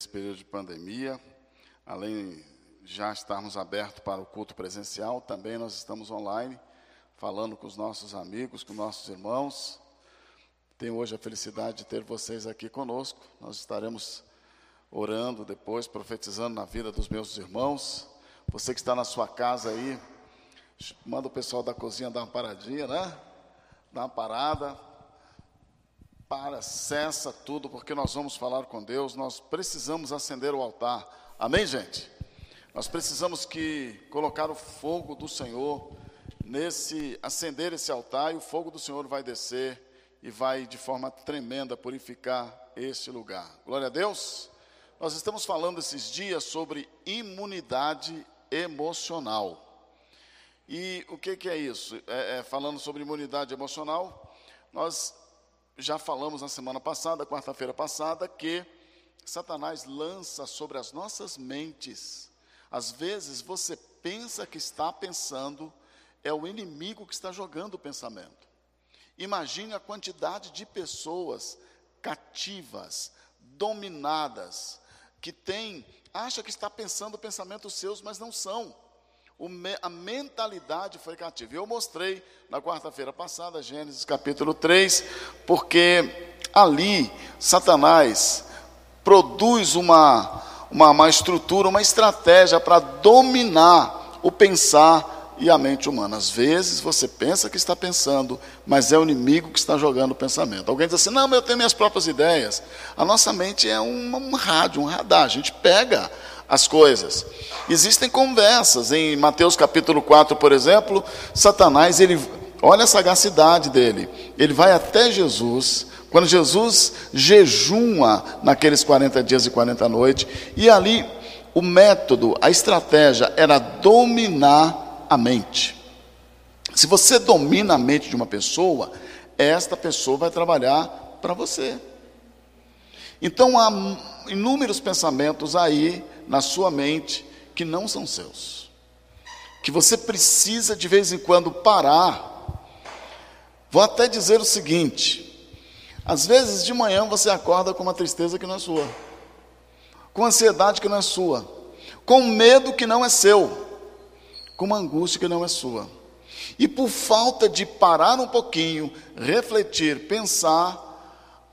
Nesse período de pandemia, além já estarmos abertos para o culto presencial, também nós estamos online, falando com os nossos amigos, com nossos irmãos. Tenho hoje a felicidade de ter vocês aqui conosco. Nós estaremos orando depois, profetizando na vida dos meus irmãos. Você que está na sua casa aí, manda o pessoal da cozinha dar uma paradinha, né? Dá uma parada, para, cessa tudo, porque nós vamos falar com Deus, nós precisamos acender o altar. Amém, gente? Nós precisamos que colocar o fogo do Senhor nesse acender esse altar e o fogo do Senhor vai descer e vai de forma tremenda purificar este lugar. Glória a Deus. Nós estamos falando esses dias sobre imunidade emocional. E o que, que é isso? É, é, falando sobre imunidade emocional, nós já falamos na semana passada, quarta-feira passada, que Satanás lança sobre as nossas mentes. Às vezes você pensa que está pensando, é o inimigo que está jogando o pensamento. Imagine a quantidade de pessoas cativas, dominadas, que tem, acha que está pensando pensamentos seus, mas não são a mentalidade foi cativa. Eu mostrei na quarta-feira passada, Gênesis capítulo 3, porque ali Satanás produz uma, uma, uma estrutura, uma estratégia para dominar o pensar e a mente humana. Às vezes você pensa que está pensando, mas é o inimigo que está jogando o pensamento. Alguém diz assim: não, mas eu tenho minhas próprias ideias. A nossa mente é um, um rádio, um radar. A gente pega as coisas. Existem conversas em Mateus capítulo 4, por exemplo, Satanás, ele olha a sagacidade dele. Ele vai até Jesus, quando Jesus jejuma naqueles 40 dias e 40 noites, e ali o método, a estratégia era dominar a mente. Se você domina a mente de uma pessoa, esta pessoa vai trabalhar para você. Então há inúmeros pensamentos aí na sua mente que não são seus. Que você precisa de vez em quando parar. Vou até dizer o seguinte: às vezes de manhã você acorda com uma tristeza que não é sua, com ansiedade que não é sua, com medo que não é seu, com uma angústia que não é sua. E por falta de parar um pouquinho, refletir, pensar,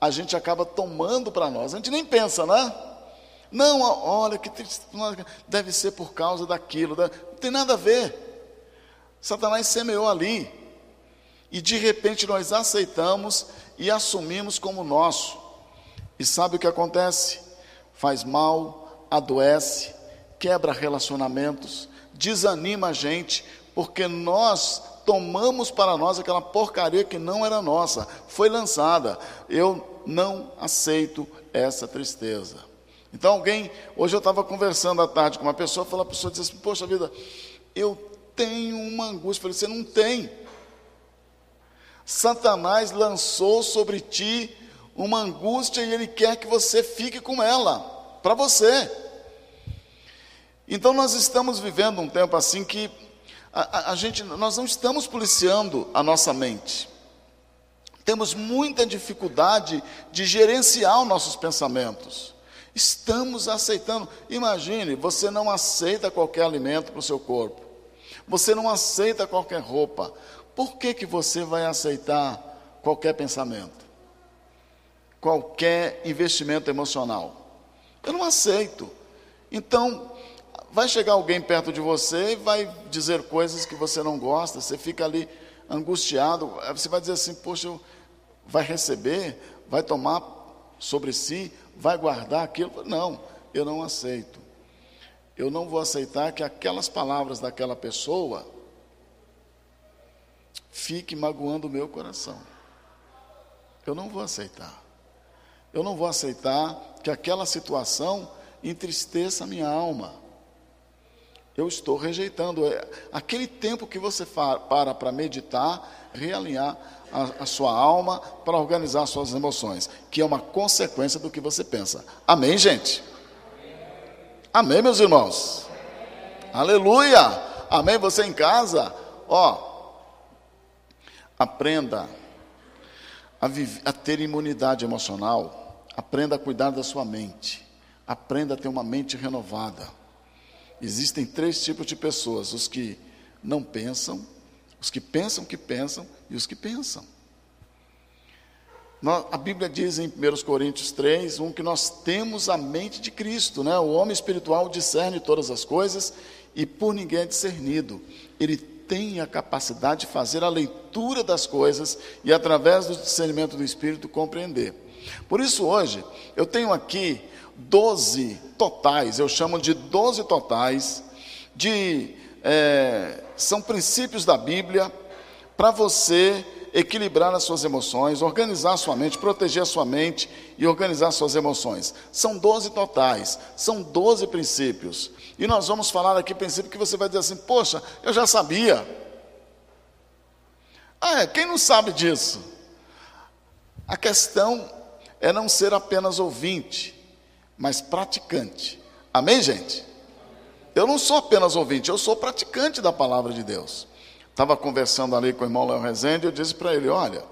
a gente acaba tomando para nós. A gente nem pensa, né? Não, olha, que deve ser por causa daquilo, não tem nada a ver. Satanás semeou ali, e de repente nós aceitamos e assumimos como nosso. E sabe o que acontece? Faz mal, adoece, quebra relacionamentos, desanima a gente, porque nós tomamos para nós aquela porcaria que não era nossa, foi lançada. Eu não aceito essa tristeza. Então alguém, hoje eu estava conversando à tarde com uma pessoa, falou a pessoa disse assim, poxa vida, eu tenho uma angústia. Eu falei, você não tem. Satanás lançou sobre ti uma angústia e ele quer que você fique com ela, para você. Então nós estamos vivendo um tempo assim que a, a, a gente, nós não estamos policiando a nossa mente. Temos muita dificuldade de gerenciar os nossos pensamentos. Estamos aceitando. Imagine, você não aceita qualquer alimento para o seu corpo. Você não aceita qualquer roupa. Por que, que você vai aceitar qualquer pensamento? Qualquer investimento emocional? Eu não aceito. Então, vai chegar alguém perto de você e vai dizer coisas que você não gosta, você fica ali angustiado, você vai dizer assim, poxa, vai receber, vai tomar sobre si vai guardar aquilo. Não, eu não aceito. Eu não vou aceitar que aquelas palavras daquela pessoa fiquem magoando o meu coração. Eu não vou aceitar. Eu não vou aceitar que aquela situação entristeça a minha alma. Eu estou rejeitando. É, aquele tempo que você para para meditar, realinhar a, a sua alma, para organizar suas emoções, que é uma consequência do que você pensa. Amém, gente? Amém, meus irmãos? Aleluia! Amém? Você em casa, ó, aprenda a, a ter imunidade emocional, aprenda a cuidar da sua mente, Aprenda a ter uma mente renovada. Existem três tipos de pessoas: os que não pensam, os que pensam que pensam e os que pensam. A Bíblia diz em 1 Coríntios 3, 1, que nós temos a mente de Cristo, né? O homem espiritual discerne todas as coisas e por ninguém é discernido. Ele tem a capacidade de fazer a leitura das coisas e, através do discernimento do Espírito, compreender. Por isso, hoje, eu tenho aqui 12 totais, eu chamo de 12 totais, de, é, são princípios da Bíblia para você equilibrar as suas emoções, organizar a sua mente, proteger a sua mente e organizar suas emoções. São 12 totais, são 12 princípios. E nós vamos falar aqui princípio que você vai dizer assim: "Poxa, eu já sabia". Ah, é, quem não sabe disso? A questão é não ser apenas ouvinte, mas praticante. Amém, gente? Eu não sou apenas ouvinte, eu sou praticante da palavra de Deus. Estava conversando ali com o irmão Léo Rezende e eu disse para ele: olha,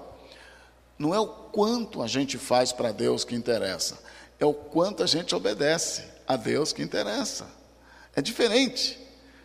não é o quanto a gente faz para Deus que interessa, é o quanto a gente obedece a Deus que interessa. É diferente,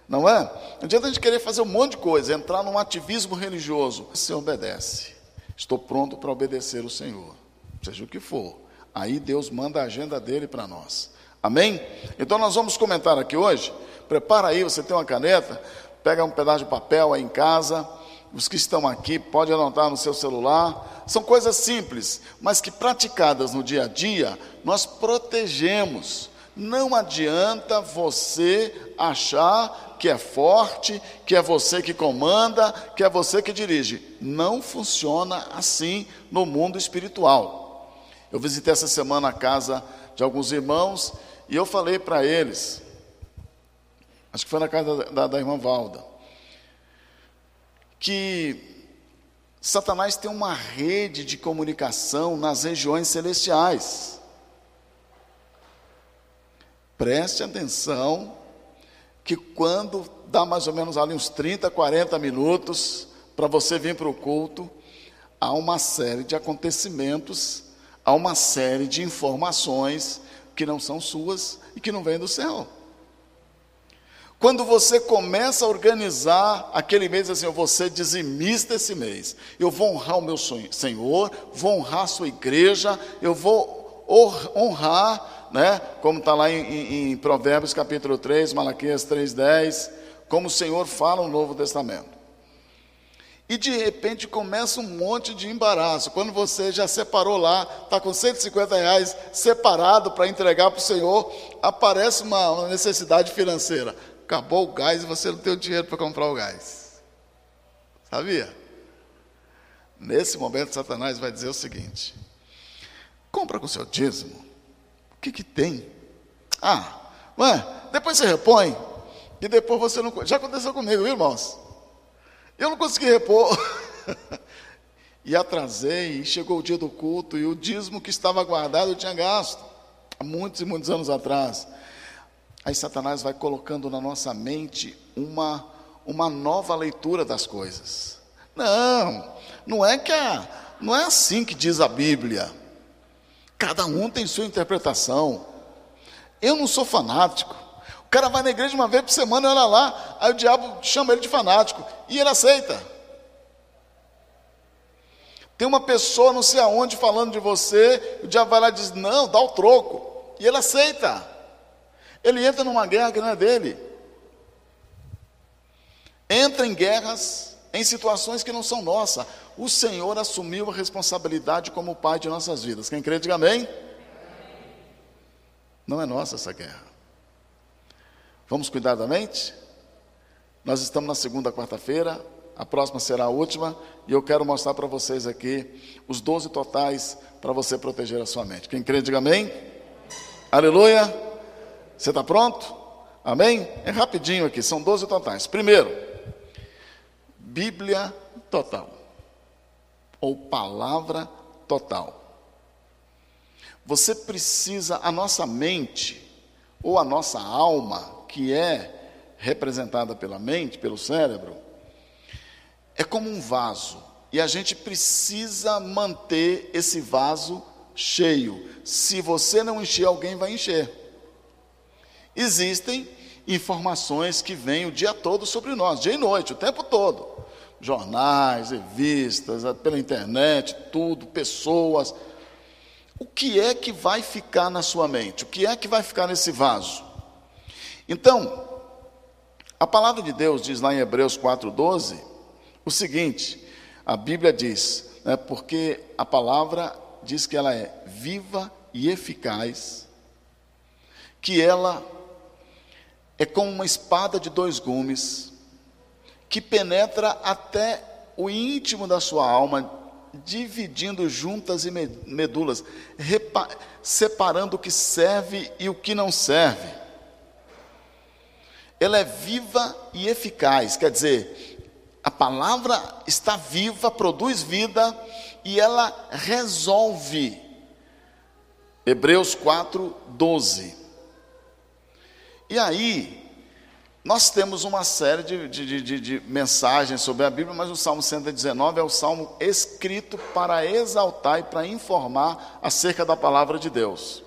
não é? Não adianta a gente querer fazer um monte de coisa, entrar num ativismo religioso. Você obedece. Estou pronto para obedecer o Senhor, seja o que for. Aí Deus manda a agenda dele para nós. Amém? Então nós vamos comentar aqui hoje. Prepara aí, você tem uma caneta, pega um pedaço de papel aí em casa. Os que estão aqui, pode anotar no seu celular. São coisas simples, mas que praticadas no dia a dia, nós protegemos. Não adianta você achar que é forte, que é você que comanda, que é você que dirige. Não funciona assim no mundo espiritual. Eu visitei essa semana a casa de alguns irmãos e eu falei para eles, acho que foi na casa da, da, irmã Valda, que Satanás tem uma rede de comunicação nas regiões celestiais. Preste atenção que quando dá mais ou menos ali uns 30, 40 minutos para você vir para o culto, há uma série de acontecimentos há uma série de informações que não são suas e que não vêm do céu. Quando você começa a organizar aquele mês assim, eu vou ser dizimista esse mês, eu vou honrar o meu Senhor, vou honrar a sua igreja, eu vou honrar, né, como está lá em, em, em Provérbios capítulo 3, Malaquias 3,10, como o Senhor fala no Novo Testamento. E de repente começa um monte de embaraço. Quando você já separou lá, está com 150 reais separado para entregar para o Senhor, aparece uma necessidade financeira. Acabou o gás e você não tem o dinheiro para comprar o gás. Sabia? Nesse momento, Satanás vai dizer o seguinte: compra com seu dízimo. O que, que tem? Ah, ué, depois você repõe. E depois você não. Já aconteceu comigo, viu, irmãos? Eu não consegui repor. e atrasei, e chegou o dia do culto, e o dízimo que estava guardado eu tinha gasto, há muitos e muitos anos atrás. Aí Satanás vai colocando na nossa mente uma, uma nova leitura das coisas. Não, não é que a, não é assim que diz a Bíblia. Cada um tem sua interpretação. Eu não sou fanático. O cara vai na igreja uma vez por semana e olha lá, aí o diabo chama ele de fanático e ele aceita. Tem uma pessoa não sei aonde falando de você, o diabo vai lá e diz: Não, dá o troco. E ele aceita. Ele entra numa guerra que não é dele. Entra em guerras, em situações que não são nossas. O Senhor assumiu a responsabilidade como Pai de nossas vidas. Quem crê, diga amém. Não é nossa essa guerra. Vamos cuidar da mente? Nós estamos na segunda quarta-feira, a próxima será a última, e eu quero mostrar para vocês aqui os 12 totais para você proteger a sua mente. Quem crê, diga amém. Aleluia. Você está pronto? Amém? É rapidinho aqui, são 12 totais. Primeiro, Bíblia total, ou palavra total. Você precisa, a nossa mente, ou a nossa alma, que é representada pela mente, pelo cérebro, é como um vaso. E a gente precisa manter esse vaso cheio. Se você não encher, alguém vai encher. Existem informações que vêm o dia todo sobre nós, dia e noite, o tempo todo. Jornais, revistas, pela internet, tudo, pessoas. O que é que vai ficar na sua mente? O que é que vai ficar nesse vaso? Então, a palavra de Deus diz lá em Hebreus 4,12 o seguinte: a Bíblia diz, né, porque a palavra diz que ela é viva e eficaz, que ela é como uma espada de dois gumes, que penetra até o íntimo da sua alma, dividindo juntas e medulas, separando o que serve e o que não serve. Ela é viva e eficaz, quer dizer, a palavra está viva, produz vida e ela resolve. Hebreus 4, 12. E aí, nós temos uma série de, de, de, de, mensagens sobre a Bíblia, mas o Salmo 119 é o salmo escrito para exaltar e para informar acerca da palavra de Deus.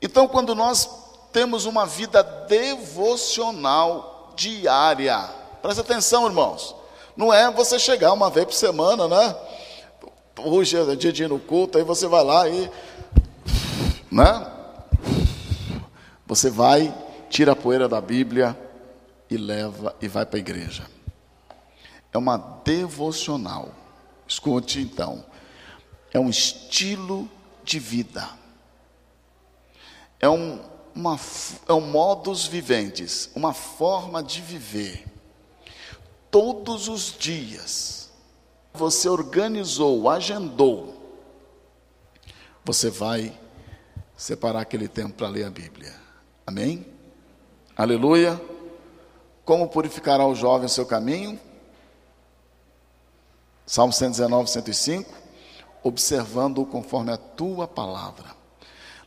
Então, quando nós temos uma vida devocional diária, presta atenção, irmãos, não é você chegar uma vez por semana, né? Hoje é dia de ir no culto, aí você vai lá e. Né? Você vai, tira a poeira da Bíblia e leva e vai para a igreja. É uma devocional. Escute então. É um estilo de vida. É um, uma, é um modus viventes, uma forma de viver. Todos os dias, você organizou, agendou, você vai separar aquele tempo para ler a Bíblia. Amém? Aleluia. Como purificará o jovem o seu caminho? Salmo 119, 105. Observando-o conforme a tua palavra.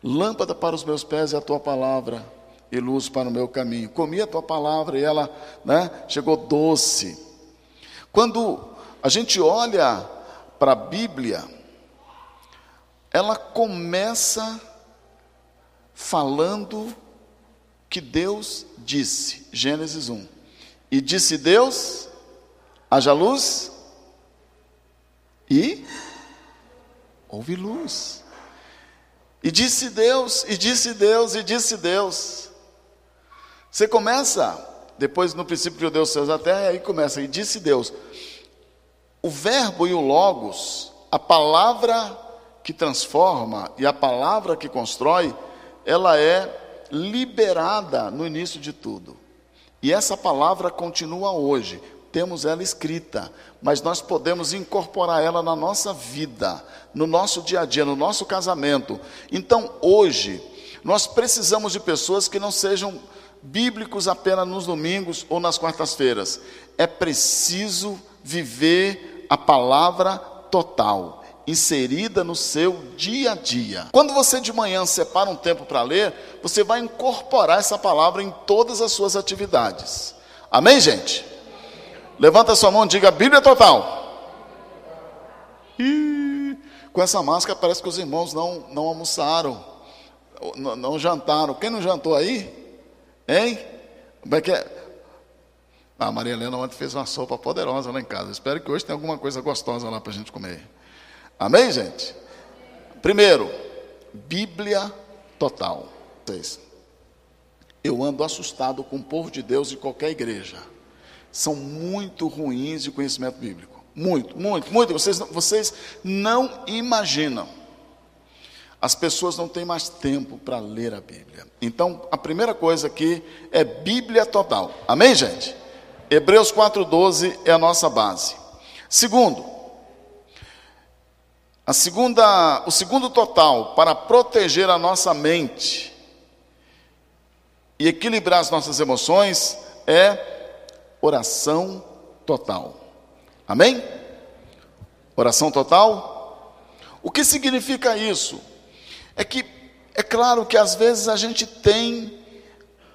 Lâmpada para os meus pés é a tua palavra, e luz para o meu caminho. Comi a tua palavra e ela né, chegou doce. Quando a gente olha para a Bíblia, ela começa falando que Deus disse, Gênesis 1. E disse Deus: haja luz, e houve luz. E disse Deus, e disse Deus, e disse Deus. Você começa, depois no princípio criou Deus céus a terra, e aí começa, e disse Deus. O verbo e o logos, a palavra que transforma e a palavra que constrói, ela é liberada no início de tudo. E essa palavra continua hoje. Temos ela escrita, mas nós podemos incorporar ela na nossa vida, no nosso dia a dia, no nosso casamento. Então, hoje, nós precisamos de pessoas que não sejam bíblicos apenas nos domingos ou nas quartas-feiras. É preciso viver a palavra total inserida no seu dia a dia. Quando você de manhã separa um tempo para ler, você vai incorporar essa palavra em todas as suas atividades. Amém, gente? Levanta sua mão e diga Bíblia total. Ih, com essa máscara parece que os irmãos não, não almoçaram, não, não jantaram. Quem não jantou aí? Hein? Como é que é? A Maria Helena ontem fez uma sopa poderosa lá em casa. Espero que hoje tenha alguma coisa gostosa lá para a gente comer. Amém, gente? Primeiro, Bíblia total. Eu ando assustado com o povo de Deus de qualquer igreja. São muito ruins de conhecimento bíblico. Muito, muito, muito. Vocês, vocês não imaginam. As pessoas não têm mais tempo para ler a Bíblia. Então, a primeira coisa aqui é Bíblia total. Amém, gente? Hebreus 4,12 é a nossa base. Segundo, a segunda, o segundo total para proteger a nossa mente e equilibrar as nossas emoções é oração total. Amém? Oração total? O que significa isso? É que é claro que às vezes a gente tem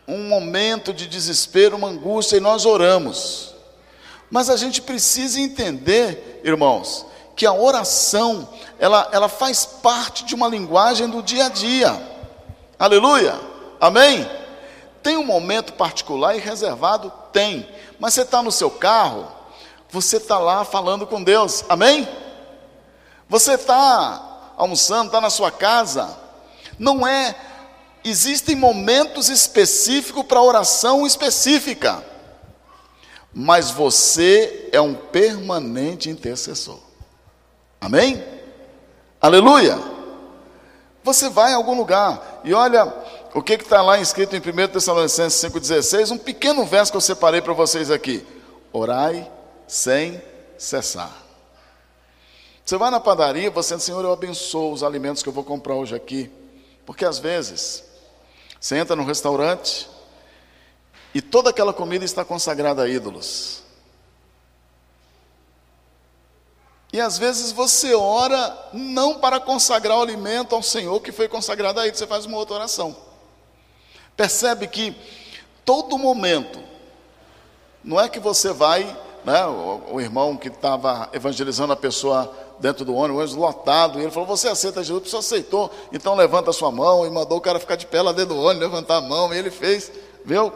um momento de desespero, uma angústia e nós oramos. Mas a gente precisa entender, irmãos, que a oração, ela, ela faz parte de uma linguagem do dia a dia. Aleluia. Amém? Tem um momento particular e reservado? Tem. Mas você está no seu carro, você está lá falando com Deus, amém? Você está almoçando, está na sua casa, não é. Existem momentos específicos para oração específica, mas você é um permanente intercessor, amém? Aleluia! Você vai em algum lugar e olha o que está lá escrito em 1 Tessalonicenses 5,16, um pequeno verso que eu separei para vocês aqui: orai sem cessar. Você vai na padaria, você diz, Senhor, eu abençoo os alimentos que eu vou comprar hoje aqui. Porque às vezes, você entra no restaurante e toda aquela comida está consagrada a ídolos. E às vezes você ora não para consagrar o alimento ao Senhor que foi consagrado a Ele, você faz uma outra oração. Percebe que todo momento, não é que você vai, né, o, o irmão que estava evangelizando a pessoa dentro do ônibus, lotado, e ele falou: Você aceita Jesus? A pessoa aceitou, então levanta a sua mão, e mandou o cara ficar de pé lá dentro do ônibus, levantar a mão, e ele fez, viu?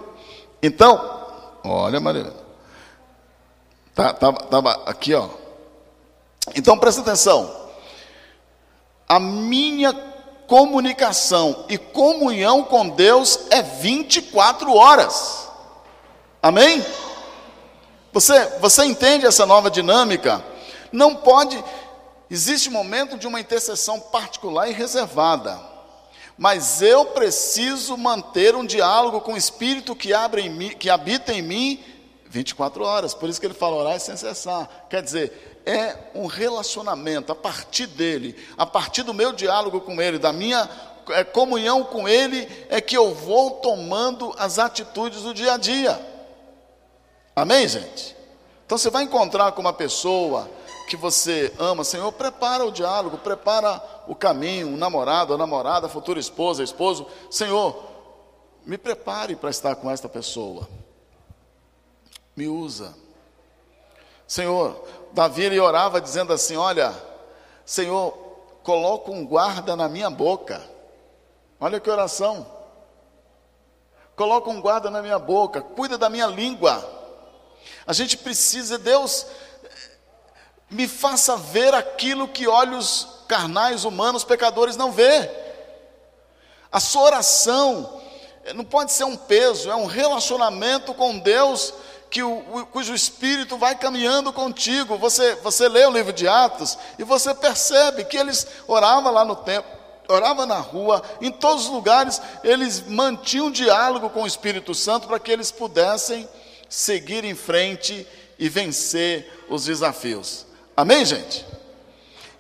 Então, olha, Maria, tá, tava, tava aqui, ó. Então presta atenção, a minha comunicação e comunhão com Deus é 24 horas, amém? Você, você entende essa nova dinâmica? Não pode, Existe momento de uma intercessão particular e reservada. Mas eu preciso manter um diálogo com o Espírito que, abre em mim, que habita em mim 24 horas. Por isso que ele fala orar sem cessar. Quer dizer, é um relacionamento a partir dele, a partir do meu diálogo com ele, da minha é, comunhão com ele, é que eu vou tomando as atitudes do dia a dia. Amém, gente? Então você vai encontrar com uma pessoa que você ama, Senhor, prepara o diálogo, prepara o caminho, o namorado, a namorada, a futura esposa, esposo. Senhor, me prepare para estar com esta pessoa. Me usa. Senhor, Davi ele orava dizendo assim: Olha, Senhor, coloca um guarda na minha boca. Olha que oração. Coloca um guarda na minha boca, cuida da minha língua. A gente precisa, Deus, me faça ver aquilo que olhos carnais, humanos, pecadores não vê. A sua oração não pode ser um peso, é um relacionamento com Deus que o, cujo Espírito vai caminhando contigo. Você, você lê o livro de Atos e você percebe que eles oravam lá no templo, oravam na rua, em todos os lugares, eles mantinham diálogo com o Espírito Santo para que eles pudessem seguir em frente e vencer os desafios. Amém, gente?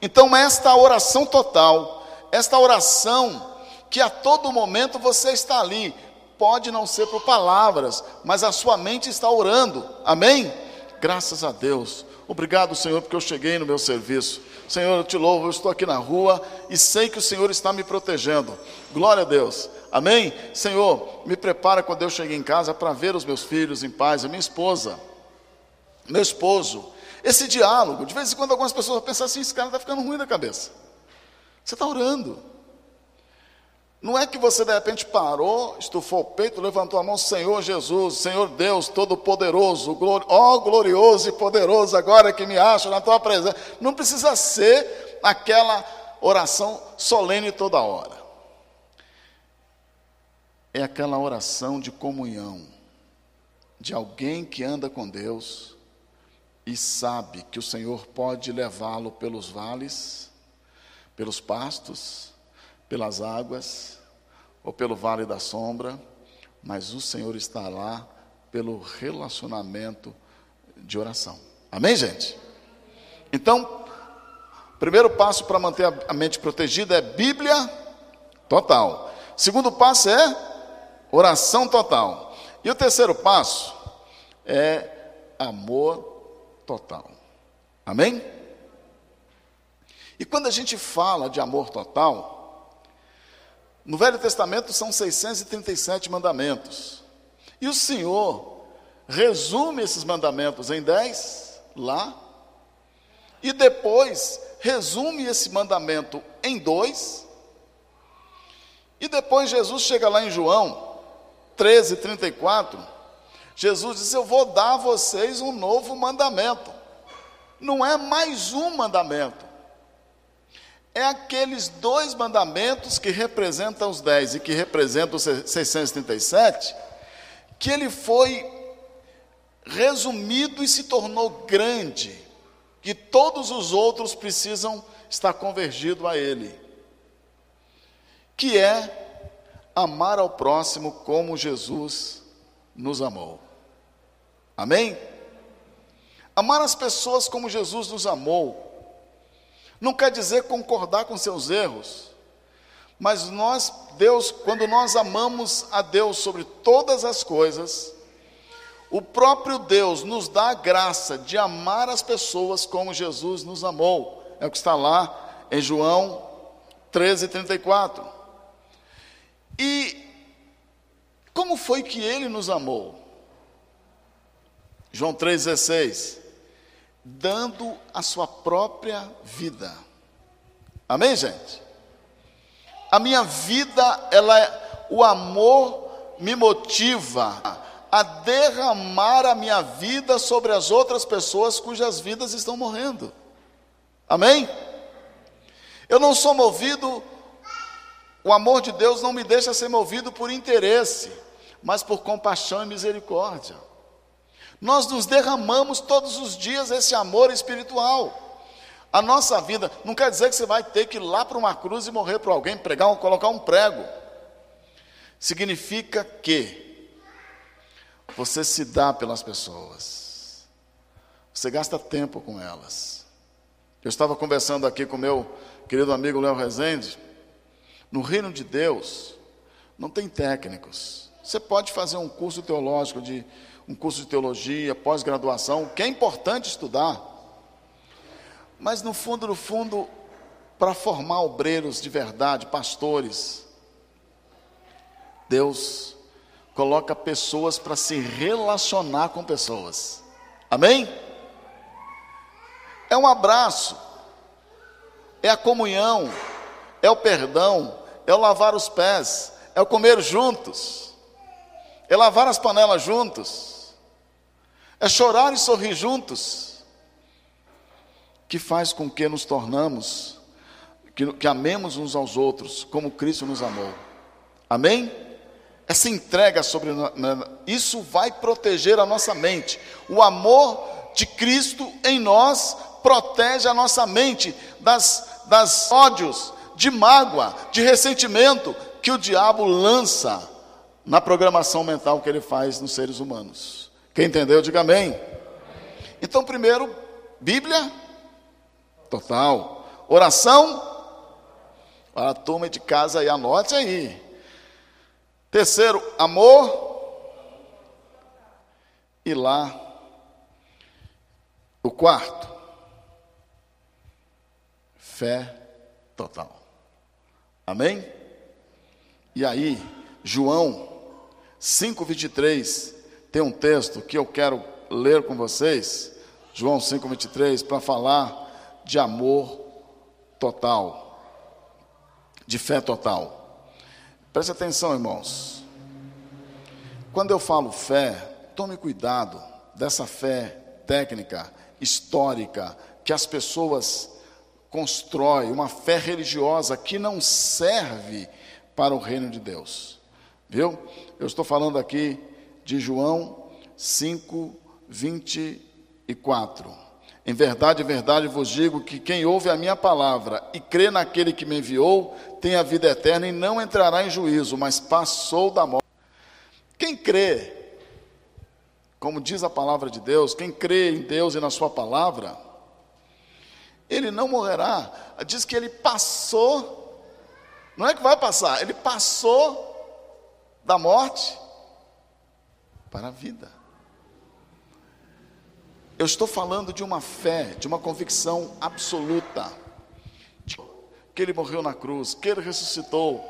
Então, esta oração total, esta oração que a todo momento você está ali, pode não ser por palavras, mas a sua mente está orando. Amém? Graças a Deus. Obrigado, Senhor, porque eu cheguei no meu serviço. Senhor, eu te louvo, eu estou aqui na rua e sei que o Senhor está me protegendo. Glória a Deus. Amém? Senhor, me prepara quando eu cheguei em casa para ver os meus filhos em paz, a minha esposa, meu esposo esse diálogo. De vez em quando algumas pessoas pensam assim, esse cara está ficando ruim da cabeça. Você está orando. Não é que você de repente parou, estufou o peito, levantou a mão, Senhor Jesus, Senhor Deus Todo-Poderoso, glori ó glorioso e poderoso, agora que me acho na tua presença. Não precisa ser aquela oração solene toda hora. É aquela oração de comunhão, de alguém que anda com Deus, e sabe que o Senhor pode levá-lo pelos vales, pelos pastos, pelas águas ou pelo vale da sombra, mas o Senhor está lá pelo relacionamento de oração. Amém, gente? Então, primeiro passo para manter a mente protegida é Bíblia total. Segundo passo é oração total. E o terceiro passo é amor total. Amém? E quando a gente fala de amor total, no Velho Testamento são 637 mandamentos. E o Senhor resume esses mandamentos em 10 lá, e depois resume esse mandamento em dois, e depois Jesus chega lá em João 13, 34, Jesus disse: Eu vou dar a vocês um novo mandamento. Não é mais um mandamento. É aqueles dois mandamentos que representam os 10 e que representam os 637, que ele foi resumido e se tornou grande, que todos os outros precisam estar convergidos a ele. Que é amar ao próximo como Jesus nos amou. Amém? Amar as pessoas como Jesus nos amou. Não quer dizer concordar com seus erros, mas nós, Deus, quando nós amamos a Deus sobre todas as coisas, o próprio Deus nos dá a graça de amar as pessoas como Jesus nos amou. É o que está lá em João 13, 34. E como foi que ele nos amou? João 3,16. Dando a sua própria vida. Amém, gente? A minha vida, ela é, o amor me motiva a derramar a minha vida sobre as outras pessoas cujas vidas estão morrendo. Amém? Eu não sou movido, o amor de Deus não me deixa ser movido por interesse, mas por compaixão e misericórdia. Nós nos derramamos todos os dias esse amor espiritual. A nossa vida não quer dizer que você vai ter que ir lá para uma cruz e morrer para alguém, pregar, colocar um prego. Significa que você se dá pelas pessoas. Você gasta tempo com elas. Eu estava conversando aqui com meu querido amigo Léo Rezende. No reino de Deus, não tem técnicos. Você pode fazer um curso teológico, de, um curso de teologia, pós-graduação, que é importante estudar. Mas no fundo, no fundo, para formar obreiros de verdade, pastores, Deus coloca pessoas para se relacionar com pessoas. Amém? É um abraço, é a comunhão, é o perdão, é o lavar os pés, é o comer juntos, é lavar as panelas juntos, é chorar e sorrir juntos, que faz com que nos tornamos, que, que amemos uns aos outros, como Cristo nos amou. Amém? essa entrega sobre isso vai proteger a nossa mente. O amor de Cristo em nós protege a nossa mente das, das ódios, de mágoa, de ressentimento que o diabo lança na programação mental que ele faz nos seres humanos. Quem entendeu, diga amém. Então, primeiro, Bíblia total. Oração para a turma de casa aí, anote aí. Terceiro, amor. E lá, o quarto, fé total. Amém? E aí, João 5,23, tem um texto que eu quero ler com vocês, João 5,23, para falar de amor total, de fé total. Preste atenção, irmãos. Quando eu falo fé, tome cuidado dessa fé técnica, histórica, que as pessoas constroem, uma fé religiosa que não serve para o reino de Deus. Viu? Eu estou falando aqui de João 5, 24. Em verdade, em verdade vos digo que quem ouve a minha palavra e crê naquele que me enviou, tem a vida eterna e não entrará em juízo, mas passou da morte. Quem crê, como diz a palavra de Deus, quem crê em Deus e na Sua palavra, ele não morrerá. Diz que ele passou, não é que vai passar, ele passou da morte para a vida. Eu estou falando de uma fé, de uma convicção absoluta, que ele morreu na cruz, que ele ressuscitou.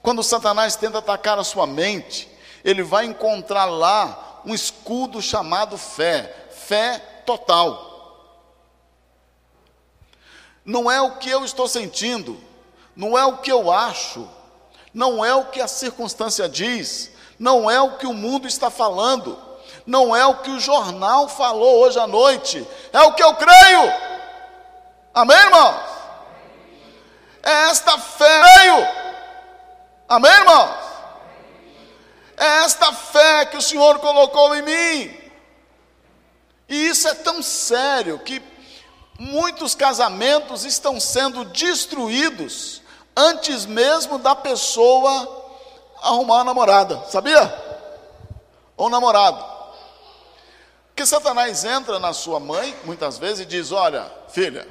Quando Satanás tenta atacar a sua mente, ele vai encontrar lá um escudo chamado fé, fé total. Não é o que eu estou sentindo, não é o que eu acho, não é o que a circunstância diz, não é o que o mundo está falando, não é o que o jornal falou hoje à noite, é o que eu creio. Amém, irmãos? É esta fé, creio. Amém, irmãos? É esta fé que o Senhor colocou em mim. E isso é tão sério que muitos casamentos estão sendo destruídos antes mesmo da pessoa arrumar uma namorada, sabia? Ou namorado. Porque Satanás entra na sua mãe, muitas vezes, e diz: Olha, filha,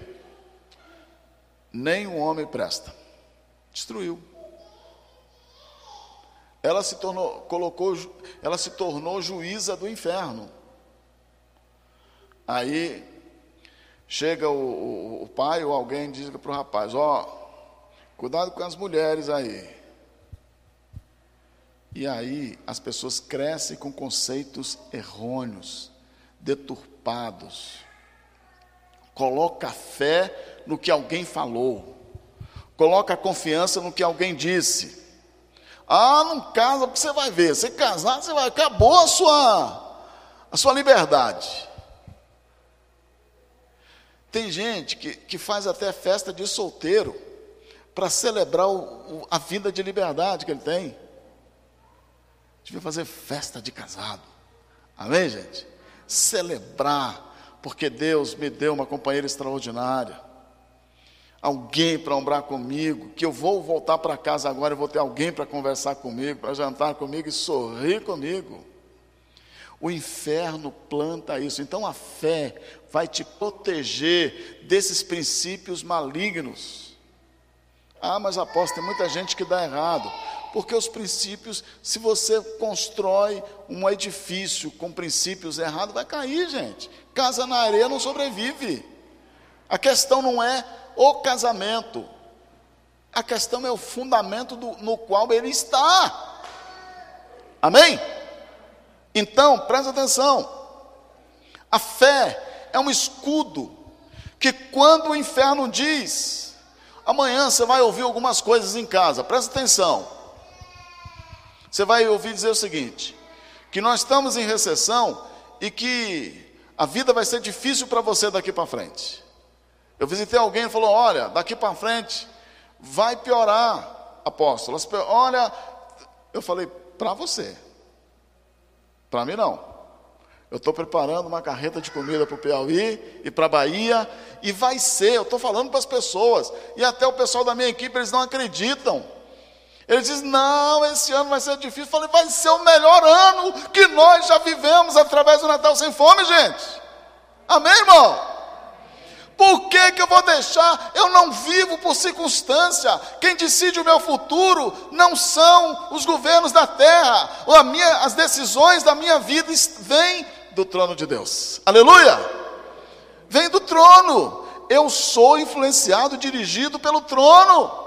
nem um homem presta. Destruiu. Ela se tornou, colocou, ela se tornou juíza do inferno. Aí chega o, o, o pai ou alguém diz para o rapaz: Ó, oh, cuidado com as mulheres aí. E aí as pessoas crescem com conceitos errôneos, deturpados. Coloca fé no que alguém falou. Coloca confiança no que alguém disse. Ah, não casa porque você vai ver. Se casar, você vai acabou a sua a sua liberdade. Tem gente que, que faz até festa de solteiro para celebrar o, o, a vida de liberdade que ele tem. Devia fazer festa de casado. Amém, gente? Celebrar, porque Deus me deu uma companheira extraordinária. Alguém para ombrar comigo, que eu vou voltar para casa agora e vou ter alguém para conversar comigo, para jantar comigo e sorrir comigo. O inferno planta isso. Então a fé vai te proteger desses princípios malignos. Ah, mas apóstolo, tem muita gente que dá errado. Porque os princípios, se você constrói um edifício com princípios errados, vai cair, gente. Casa na areia não sobrevive. A questão não é o casamento, a questão é o fundamento do, no qual ele está. Amém? Então, presta atenção. A fé é um escudo que quando o inferno diz, amanhã você vai ouvir algumas coisas em casa, presta atenção. Você vai ouvir dizer o seguinte: que nós estamos em recessão e que a vida vai ser difícil para você daqui para frente. Eu visitei alguém e falou: Olha, daqui para frente vai piorar, apóstolo. Olha, eu falei: Para você, para mim não. Eu estou preparando uma carreta de comida para o Piauí e para a Bahia, e vai ser, eu estou falando para as pessoas, e até o pessoal da minha equipe, eles não acreditam. Ele diz: Não, esse ano vai ser difícil. Eu falei: Vai ser o melhor ano que nós já vivemos através do Natal sem fome, gente. Amém, irmão? Por que, que eu vou deixar? Eu não vivo por circunstância. Quem decide o meu futuro não são os governos da terra. Ou minha, as decisões da minha vida vêm do trono de Deus. Aleluia! Vem do trono. Eu sou influenciado, dirigido pelo trono.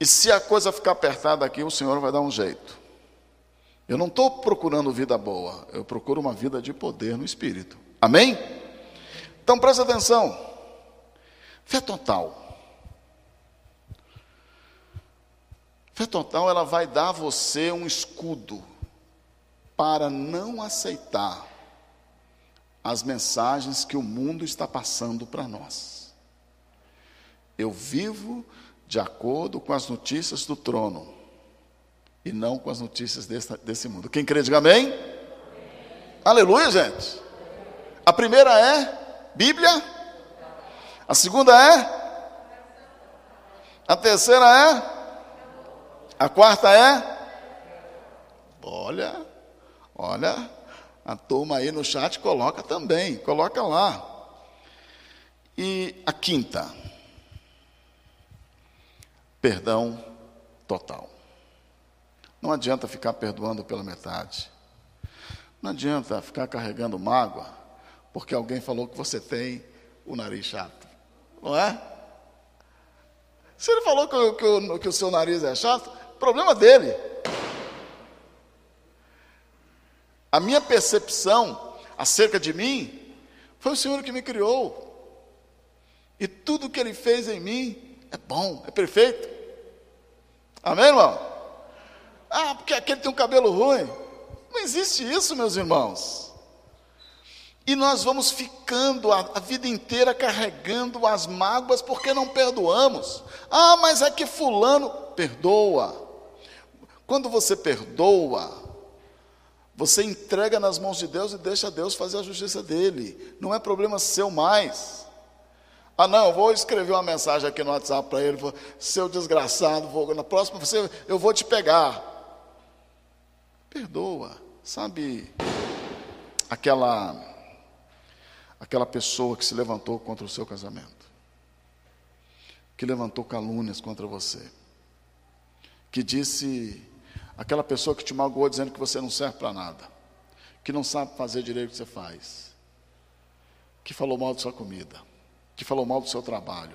E se a coisa ficar apertada aqui, o Senhor vai dar um jeito. Eu não estou procurando vida boa, eu procuro uma vida de poder no Espírito. Amém? Então presta atenção. Fé total. Fé total, ela vai dar a você um escudo para não aceitar as mensagens que o mundo está passando para nós. Eu vivo de acordo com as notícias do trono e não com as notícias desse, desse mundo. Quem crê, diga amém. amém. Aleluia, gente. A primeira é Bíblia. A segunda é. A terceira é. A quarta é. Olha, olha, a turma aí no chat coloca também, coloca lá. E a quinta perdão total. Não adianta ficar perdoando pela metade. Não adianta ficar carregando mágoa porque alguém falou que você tem o nariz chato. Não é? Se ele falou que, que, que o seu nariz é chato, problema dele. A minha percepção acerca de mim foi o Senhor que me criou. E tudo que Ele fez em mim é bom, é perfeito. Amém, irmão? Ah, porque aquele tem um cabelo ruim. Não existe isso, meus irmãos. E nós vamos ficando a, a, vida inteira carregando as mágoas porque não perdoamos. Ah, mas é que Fulano perdoa. Quando você perdoa, você entrega nas mãos de Deus e deixa Deus fazer a justiça dele. Não é problema seu mais. Ah, não, vou escrever uma mensagem aqui no WhatsApp para ele, seu desgraçado, vou, na próxima você, eu vou te pegar. Perdoa, sabe aquela aquela pessoa que se levantou contra o seu casamento, que levantou calúnias contra você, que disse aquela pessoa que te magoou dizendo que você não serve para nada, que não sabe fazer direito o que você faz, que falou mal da sua comida que falou mal do seu trabalho,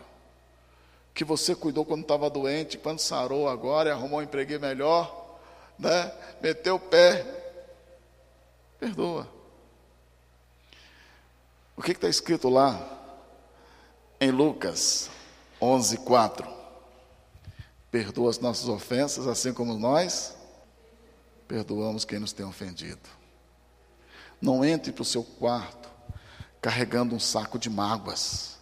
que você cuidou quando estava doente, quando sarou agora e arrumou um emprego melhor, né? meteu o pé. Perdoa. O que está escrito lá em Lucas 11, 4? Perdoa as nossas ofensas, assim como nós perdoamos quem nos tem ofendido. Não entre para o seu quarto carregando um saco de mágoas.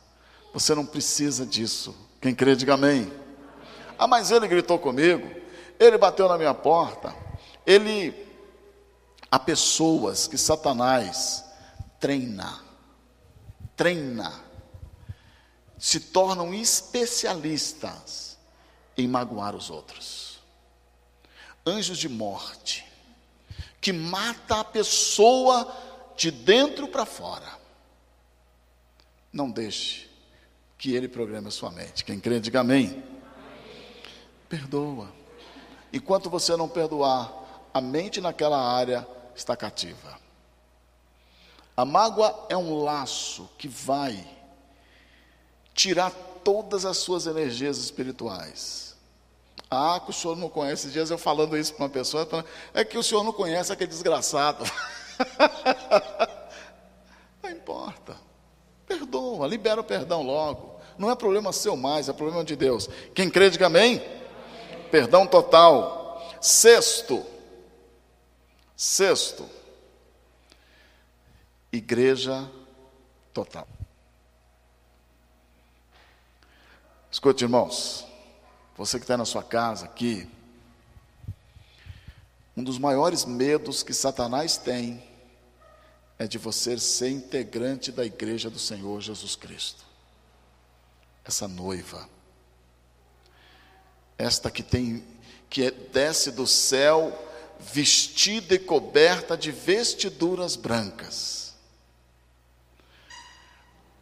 Você não precisa disso. Quem crê, diga amém. Ah, mas ele gritou comigo, ele bateu na minha porta, ele. Há pessoas que Satanás treina, treina, se tornam especialistas em magoar os outros. Anjos de morte, que mata a pessoa de dentro para fora. Não deixe que Ele programa a sua mente. Quem crê, diga amém. Perdoa. Enquanto você não perdoar, a mente naquela área está cativa. A mágoa é um laço que vai tirar todas as suas energias espirituais. Ah, que o senhor não conhece. Dias eu falando isso para uma pessoa, é que o senhor não conhece aquele desgraçado. não importa. Perdoa, libera o perdão logo. Não é problema seu mais, é problema de Deus. Quem crê, diga amém. Perdão total. Sexto. Sexto. Igreja total. Escute, irmãos. Você que está na sua casa aqui. Um dos maiores medos que Satanás tem é de você ser integrante da igreja do Senhor Jesus Cristo essa noiva. Esta que tem que é, desce do céu vestida e coberta de vestiduras brancas.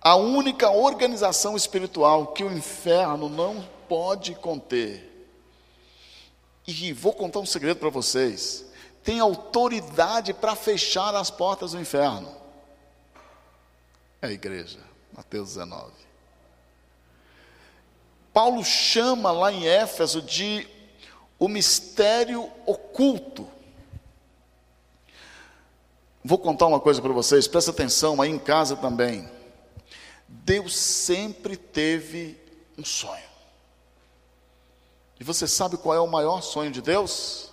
A única organização espiritual que o inferno não pode conter. E vou contar um segredo para vocês. Tem autoridade para fechar as portas do inferno. É a igreja. Mateus 19. Paulo chama lá em Éfeso de o mistério oculto. Vou contar uma coisa para vocês, presta atenção aí em casa também. Deus sempre teve um sonho. E você sabe qual é o maior sonho de Deus?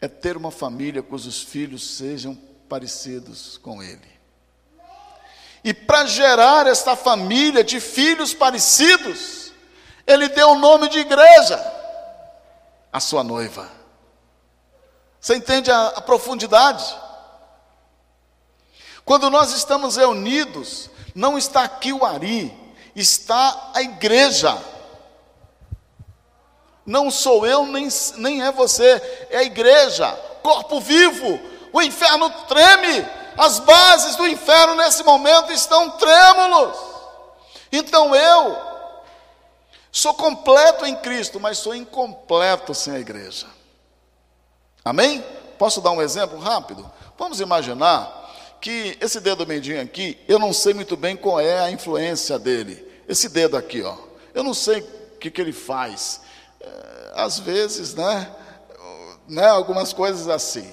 É ter uma família cujos filhos sejam parecidos com Ele. E para gerar esta família de filhos parecidos, ele deu o nome de igreja à sua noiva. Você entende a, a profundidade? Quando nós estamos reunidos, não está aqui o Ari, está a igreja. Não sou eu, nem, nem é você, é a igreja, corpo vivo. O inferno treme as bases do inferno nesse momento estão trêmulos. Então eu sou completo em Cristo, mas sou incompleto sem a igreja. Amém? Posso dar um exemplo rápido? Vamos imaginar que esse dedo mindinho aqui, eu não sei muito bem qual é a influência dele. Esse dedo aqui, ó. Eu não sei o que, que ele faz. É, às vezes, né? né? Algumas coisas assim.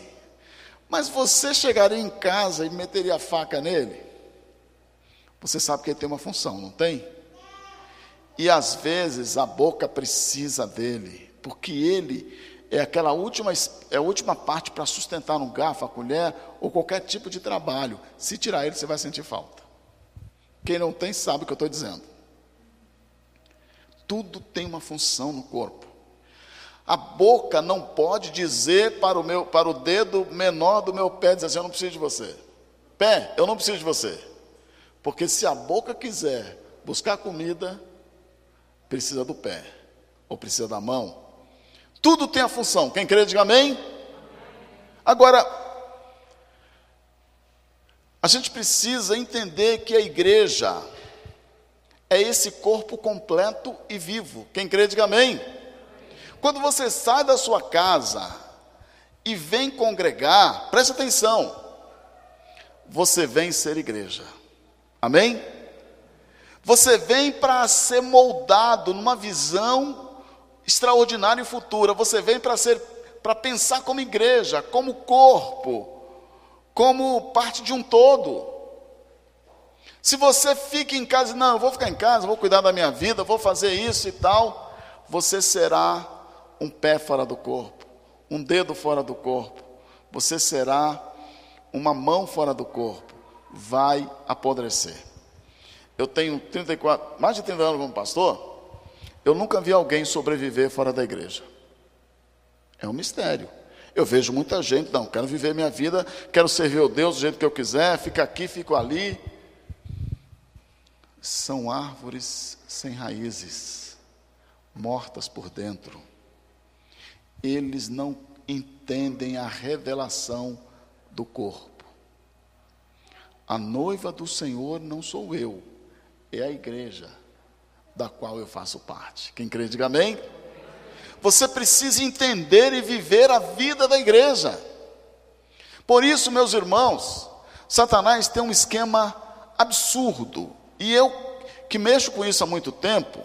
Mas você chegaria em casa e meteria a faca nele? Você sabe que ele tem uma função, não tem? E às vezes a boca precisa dele, porque ele é aquela última, é a última parte para sustentar um garfo, a colher ou qualquer tipo de trabalho. Se tirar ele, você vai sentir falta. Quem não tem sabe o que eu estou dizendo. Tudo tem uma função no corpo. A boca não pode dizer para o, meu, para o dedo menor do meu pé, dizer assim, eu não preciso de você. Pé, eu não preciso de você. Porque se a boca quiser buscar comida, precisa do pé, ou precisa da mão. Tudo tem a função. Quem crê, diga amém. Agora, a gente precisa entender que a igreja é esse corpo completo e vivo. Quem crê, diga amém. Quando você sai da sua casa e vem congregar, preste atenção, você vem ser igreja. Amém? Você vem para ser moldado numa visão extraordinária e futura. Você vem para ser para pensar como igreja, como corpo, como parte de um todo. Se você fica em casa, não, eu vou ficar em casa, vou cuidar da minha vida, vou fazer isso e tal, você será um pé fora do corpo, um dedo fora do corpo, você será uma mão fora do corpo vai apodrecer. Eu tenho 34, mais de 30 anos como pastor, eu nunca vi alguém sobreviver fora da igreja. É um mistério. Eu vejo muita gente, não, quero viver minha vida, quero servir o Deus do jeito que eu quiser, fica aqui, fico ali. São árvores sem raízes, mortas por dentro. Eles não entendem a revelação do corpo. A noiva do Senhor não sou eu, é a igreja da qual eu faço parte. Quem crê, diga amém. Você precisa entender e viver a vida da igreja. Por isso, meus irmãos, Satanás tem um esquema absurdo. E eu, que mexo com isso há muito tempo,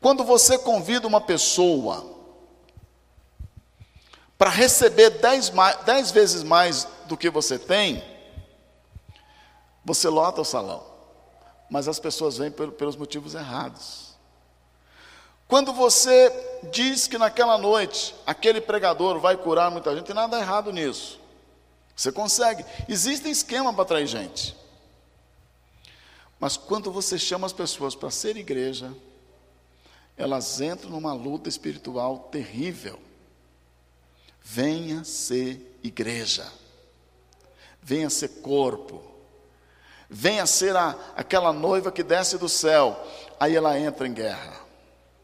quando você convida uma pessoa para receber dez, dez vezes mais do que você tem, você lota o salão, mas as pessoas vêm pelos motivos errados. Quando você diz que naquela noite aquele pregador vai curar muita gente, tem nada errado nisso. Você consegue. Existem esquemas para atrair gente. Mas quando você chama as pessoas para ser igreja, elas entram numa luta espiritual terrível. Venha ser igreja. Venha ser corpo venha ser a, aquela noiva que desce do céu, aí ela entra em guerra.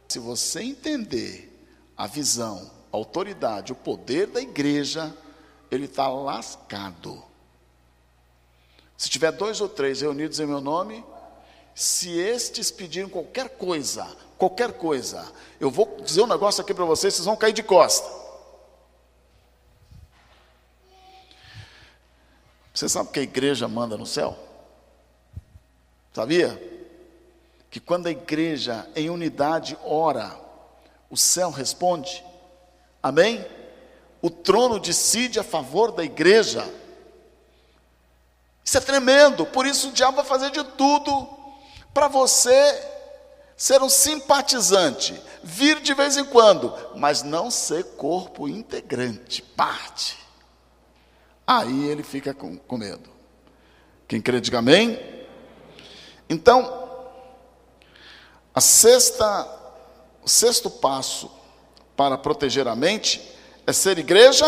Se você entender a visão, a autoridade, o poder da igreja, ele está lascado. Se tiver dois ou três reunidos em meu nome, se estes pedirem qualquer coisa, qualquer coisa, eu vou dizer um negócio aqui para vocês, vocês vão cair de costa. Você sabe que a igreja manda no céu? Sabia? Que quando a igreja em unidade ora, o céu responde. Amém? O trono decide a favor da igreja. Isso é tremendo, por isso o diabo vai fazer de tudo para você ser um simpatizante, vir de vez em quando, mas não ser corpo integrante, parte. Aí ele fica com, com medo. Quem crê, diga amém. Então, a sexta, o sexto passo para proteger a mente é ser igreja,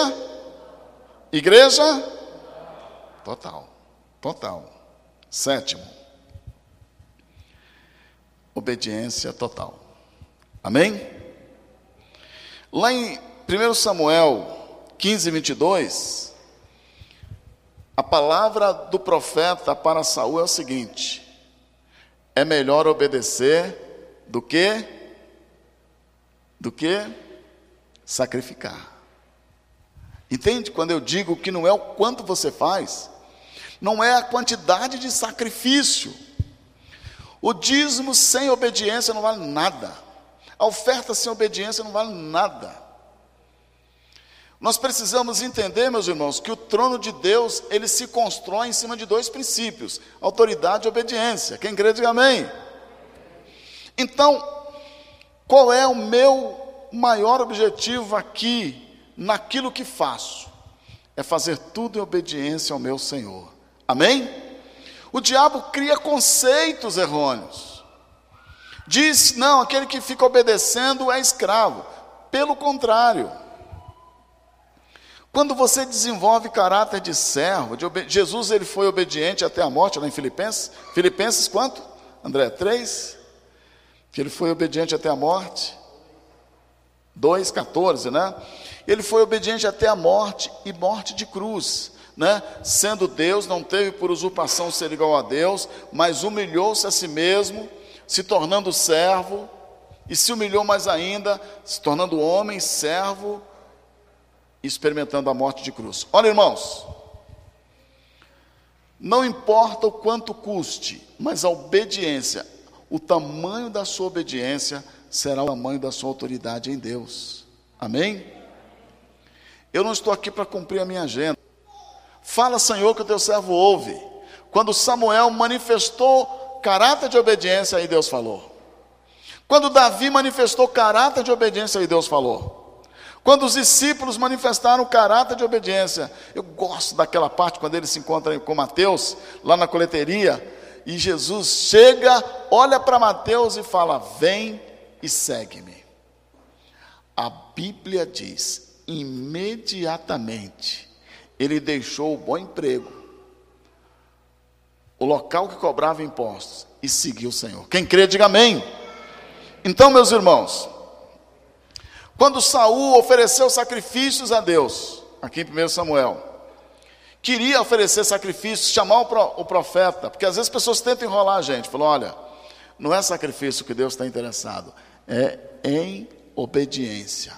igreja total, total. Sétimo, obediência total. Amém? Lá em 1 Samuel 15, 22, a palavra do profeta para Saul é o seguinte: é melhor obedecer do que do que sacrificar. Entende? Quando eu digo que não é o quanto você faz, não é a quantidade de sacrifício. O dízimo sem obediência não vale nada. A oferta sem obediência não vale nada. Nós precisamos entender, meus irmãos, que o trono de Deus, ele se constrói em cima de dois princípios: autoridade e obediência. Quem crê, diga amém. Então, qual é o meu maior objetivo aqui, naquilo que faço, é fazer tudo em obediência ao meu Senhor. Amém? O diabo cria conceitos errôneos. Diz, não, aquele que fica obedecendo é escravo. Pelo contrário, quando você desenvolve caráter de servo, de Jesus ele foi obediente até a morte, lá em Filipenses. Filipenses quanto? André, 3? Que ele foi obediente até a morte. 2,14, né? Ele foi obediente até a morte e morte de cruz. Né? Sendo Deus, não teve por usurpação ser igual a Deus, mas humilhou-se a si mesmo, se tornando servo, e se humilhou mais ainda, se tornando homem, servo, experimentando a morte de cruz. Olha, irmãos, não importa o quanto custe, mas a obediência, o tamanho da sua obediência será o tamanho da sua autoridade em Deus. Amém? Eu não estou aqui para cumprir a minha agenda. Fala, Senhor, que o teu servo ouve. Quando Samuel manifestou caráter de obediência, aí Deus falou. Quando Davi manifestou caráter de obediência, aí Deus falou. Quando os discípulos manifestaram caráter de obediência, eu gosto daquela parte quando eles se encontram com Mateus, lá na coleteria, e Jesus chega, olha para Mateus e fala: Vem e segue-me. A Bíblia diz: imediatamente ele deixou o bom emprego, o local que cobrava impostos e seguiu o Senhor. Quem crê, diga amém. Então, meus irmãos, quando Saul ofereceu sacrifícios a Deus, aqui em 1 Samuel, queria oferecer sacrifícios, chamar o profeta, porque às vezes as pessoas tentam enrolar a gente, falou: olha, não é sacrifício que Deus está interessado, é em obediência.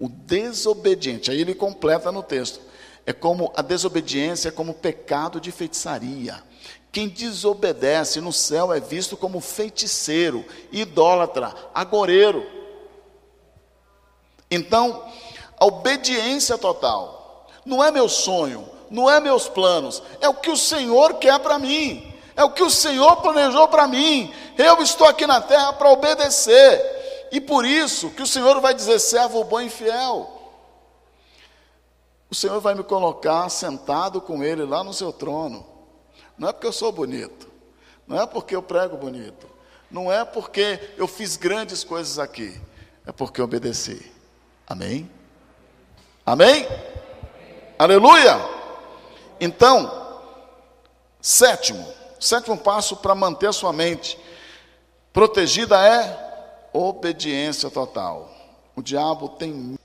O desobediente, aí ele completa no texto, é como a desobediência é como pecado de feitiçaria. Quem desobedece no céu é visto como feiticeiro, idólatra, agoreiro. Então, a obediência total não é meu sonho, não é meus planos, é o que o Senhor quer para mim, é o que o Senhor planejou para mim. Eu estou aqui na terra para obedecer. E por isso que o Senhor vai dizer, servo bom e fiel. O Senhor vai me colocar sentado com Ele lá no seu trono. Não é porque eu sou bonito, não é porque eu prego bonito, não é porque eu fiz grandes coisas aqui, é porque eu obedeci. Amém? Amém? Aleluia! Então, sétimo, sétimo passo para manter a sua mente protegida é obediência total. O diabo tem.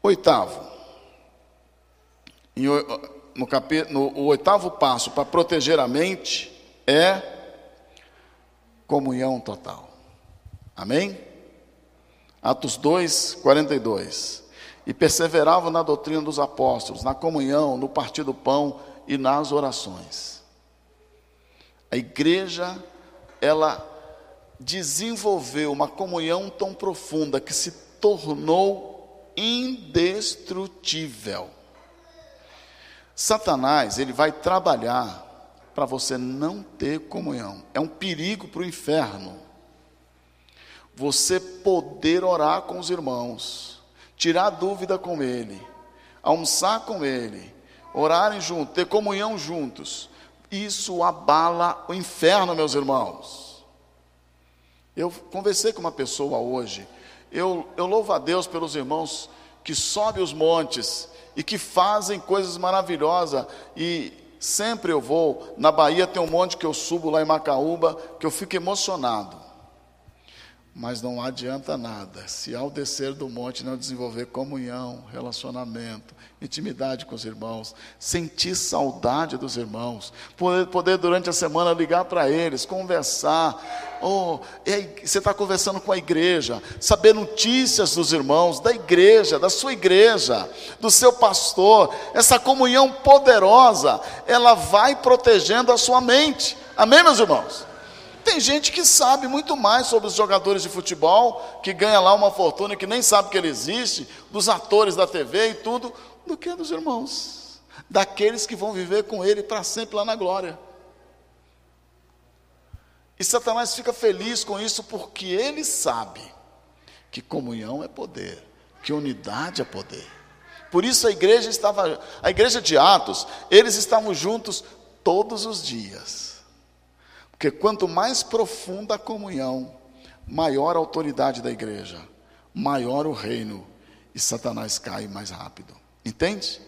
Oitavo. No, capítulo, no o oitavo passo para proteger a mente é comunhão total. Amém? Atos 2, 42. E perseveravam na doutrina dos apóstolos, na comunhão, no partir do pão e nas orações. A igreja, ela desenvolveu uma comunhão tão profunda que se tornou indestrutível. Satanás, ele vai trabalhar para você não ter comunhão. É um perigo para o inferno. Você poder orar com os irmãos, tirar dúvida com ele, almoçar com ele, orarem juntos, ter comunhão juntos. Isso abala o inferno, meus irmãos. Eu conversei com uma pessoa hoje. Eu, eu louvo a Deus pelos irmãos que sobem os montes e que fazem coisas maravilhosas. E sempre eu vou. Na Bahia tem um monte que eu subo lá em Macaúba, que eu fico emocionado. Mas não adianta nada se ao descer do monte não desenvolver comunhão, relacionamento, intimidade com os irmãos, sentir saudade dos irmãos, poder, poder durante a semana ligar para eles, conversar. Oh, você está conversando com a igreja, saber notícias dos irmãos, da igreja, da sua igreja, do seu pastor. Essa comunhão poderosa, ela vai protegendo a sua mente. Amém, meus irmãos? Tem gente que sabe muito mais sobre os jogadores de futebol, que ganha lá uma fortuna que nem sabe que ele existe, dos atores da TV e tudo, do que dos irmãos, daqueles que vão viver com ele para sempre lá na glória. E Satanás fica feliz com isso porque ele sabe que comunhão é poder, que unidade é poder. Por isso a igreja estava, a igreja de Atos, eles estavam juntos todos os dias. Porque quanto mais profunda a comunhão, maior a autoridade da igreja, maior o reino e Satanás cai mais rápido. Entende?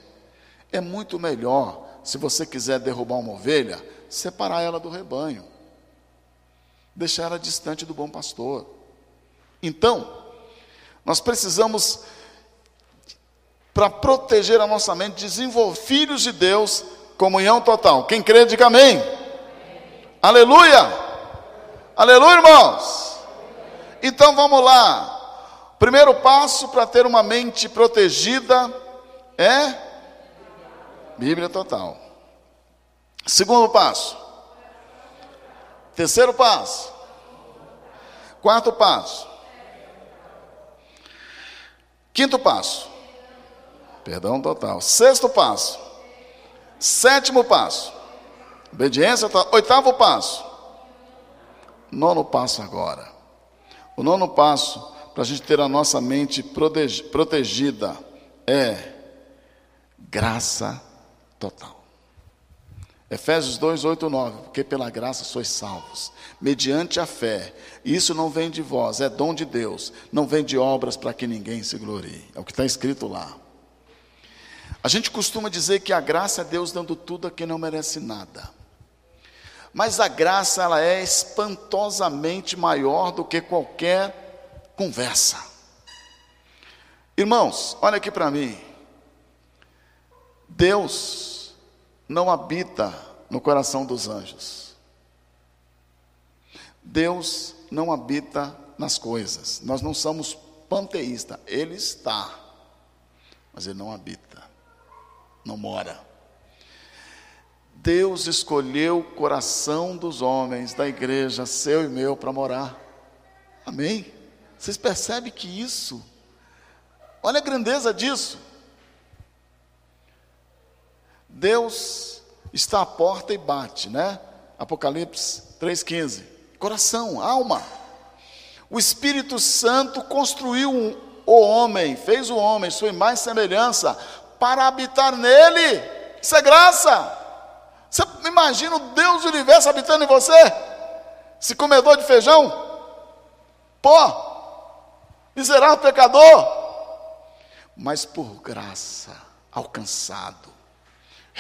É muito melhor, se você quiser derrubar uma ovelha, separar ela do rebanho, deixar ela distante do bom pastor. Então, nós precisamos, para proteger a nossa mente, desenvolver filhos de Deus, comunhão total. Quem crê, diga amém. Aleluia! Aleluia, irmãos! Então vamos lá. Primeiro passo para ter uma mente protegida é Bíblia total. Segundo passo. Terceiro passo. Quarto passo. Quinto passo. Perdão total. Sexto passo. Sétimo passo. Obediência total. Oitavo passo. Nono passo agora. O nono passo, para a gente ter a nossa mente protegida, é graça total. Efésios 2, 8, 9. Porque pela graça sois salvos, mediante a fé. Isso não vem de vós, é dom de Deus. Não vem de obras para que ninguém se glorie. É o que está escrito lá. A gente costuma dizer que a graça é Deus dando tudo a quem não merece nada. Mas a graça ela é espantosamente maior do que qualquer conversa. Irmãos, olha aqui para mim. Deus não habita no coração dos anjos. Deus não habita nas coisas. Nós não somos panteístas. Ele está, mas ele não habita, não mora. Deus escolheu o coração dos homens, da igreja, seu e meu, para morar. Amém? Vocês percebem que isso, olha a grandeza disso. Deus está à porta e bate, né? Apocalipse 3,15. Coração, alma. O Espírito Santo construiu o homem, fez o homem, sua imagem e semelhança, para habitar nele. Isso é graça. Você imagina o Deus do universo habitando em você? Esse comedor de feijão? Pó, miserável pecador. Mas por graça, alcançado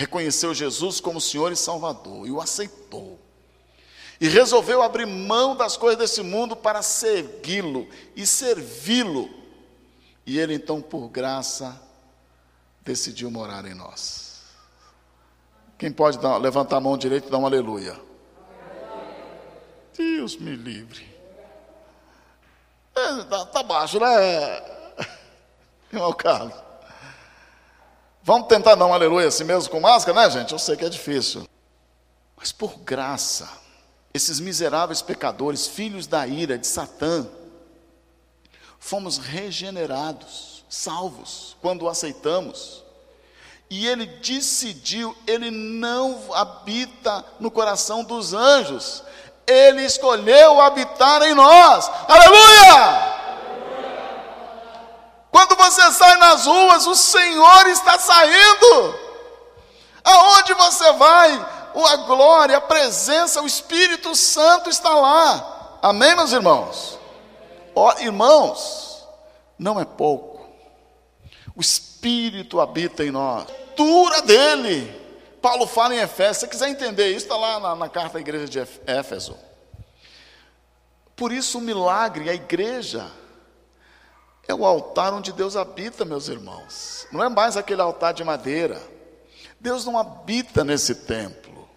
reconheceu Jesus como Senhor e Salvador e o aceitou. E resolveu abrir mão das coisas desse mundo para segui-lo e servi-lo. E ele então, por graça, decidiu morar em nós. Quem pode dar, levantar a mão direita e dar um aleluia? Deus me livre. É, tá, tá baixo, né? Irmão Carlos. Vamos tentar dar um aleluia assim mesmo com máscara, né, gente? Eu sei que é difícil. Mas por graça, esses miseráveis pecadores, filhos da ira de Satã, fomos regenerados, salvos, quando o aceitamos. E ele decidiu, ele não habita no coração dos anjos, ele escolheu habitar em nós. Aleluia! Quando você sai nas ruas, o Senhor está saindo. Aonde você vai, a glória, a presença, o Espírito Santo está lá. Amém, meus irmãos? Ó, oh, irmãos, não é pouco. O Espírito habita em nós. Dura dele. Paulo fala em Efésios. Se quiser entender isso, está lá na, na carta à igreja de Éfeso. Por isso o milagre, a igreja, é o altar onde Deus habita, meus irmãos. Não é mais aquele altar de madeira. Deus não habita nesse templo.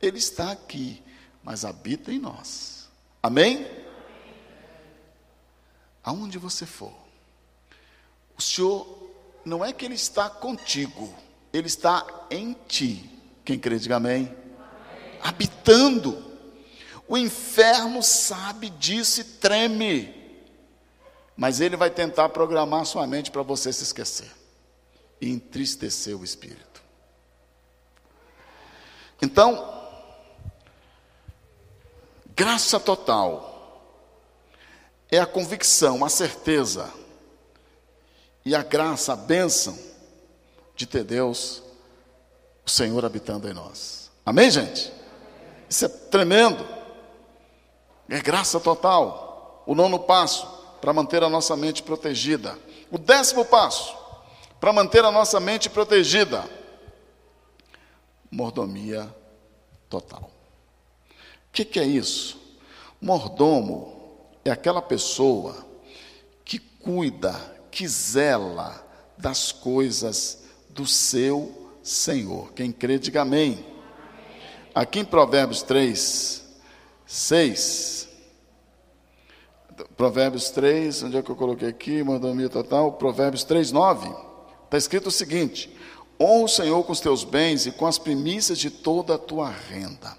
Ele está aqui, mas habita em nós. Amém? Aonde você for, o Senhor não é que Ele está contigo, Ele está em ti. Quem crê, diga amém. amém. Habitando. O inferno sabe disso e treme. Mas ele vai tentar programar sua mente para você se esquecer e entristecer o espírito. Então, graça total é a convicção, a certeza e a graça, a bênção de ter Deus, o Senhor habitando em nós. Amém, gente? Isso é tremendo. É graça total. O nono passo para manter a nossa mente protegida. O décimo passo para manter a nossa mente protegida. Mordomia total. O que, que é isso? Mordomo é aquela pessoa que cuida, que zela das coisas do seu Senhor. Quem crê, diga amém. Aqui em Provérbios 3, 6. Provérbios 3, onde é que eu coloquei aqui? Mordomia total. Provérbios 3, 9. Está escrito o seguinte: Honra o Senhor com os teus bens e com as primícias de toda a tua renda.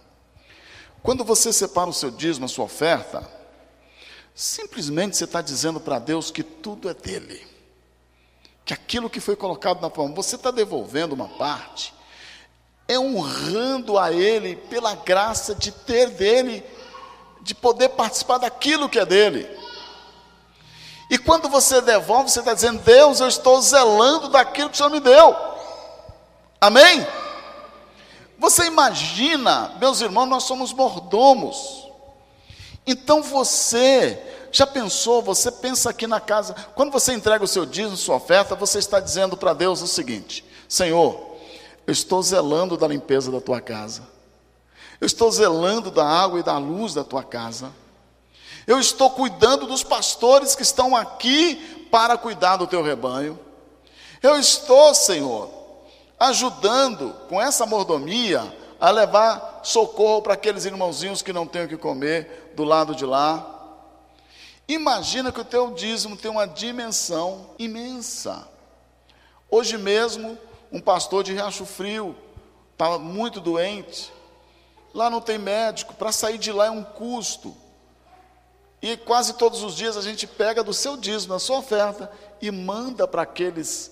Quando você separa o seu dízimo, a sua oferta, simplesmente você está dizendo para Deus que tudo é dele. Que aquilo que foi colocado na palma, você está devolvendo uma parte, é honrando a Ele pela graça de ter dele, de poder participar daquilo que é dele. E quando você devolve, você está dizendo: Deus, eu estou zelando daquilo que o Senhor me deu. Amém? Você imagina, meus irmãos, nós somos mordomos. Então você já pensou, você pensa aqui na casa, quando você entrega o seu dízimo, sua oferta, você está dizendo para Deus o seguinte: Senhor, eu estou zelando da limpeza da tua casa. Eu estou zelando da água e da luz da tua casa. Eu estou cuidando dos pastores que estão aqui para cuidar do teu rebanho. Eu estou, Senhor, ajudando com essa mordomia a levar socorro para aqueles irmãozinhos que não têm o que comer do lado de lá. Imagina que o teu dízimo tem uma dimensão imensa. Hoje mesmo, um pastor de Riacho Frio estava muito doente. Lá não tem médico, para sair de lá é um custo. E quase todos os dias a gente pega do seu dízimo, da sua oferta, e manda para aqueles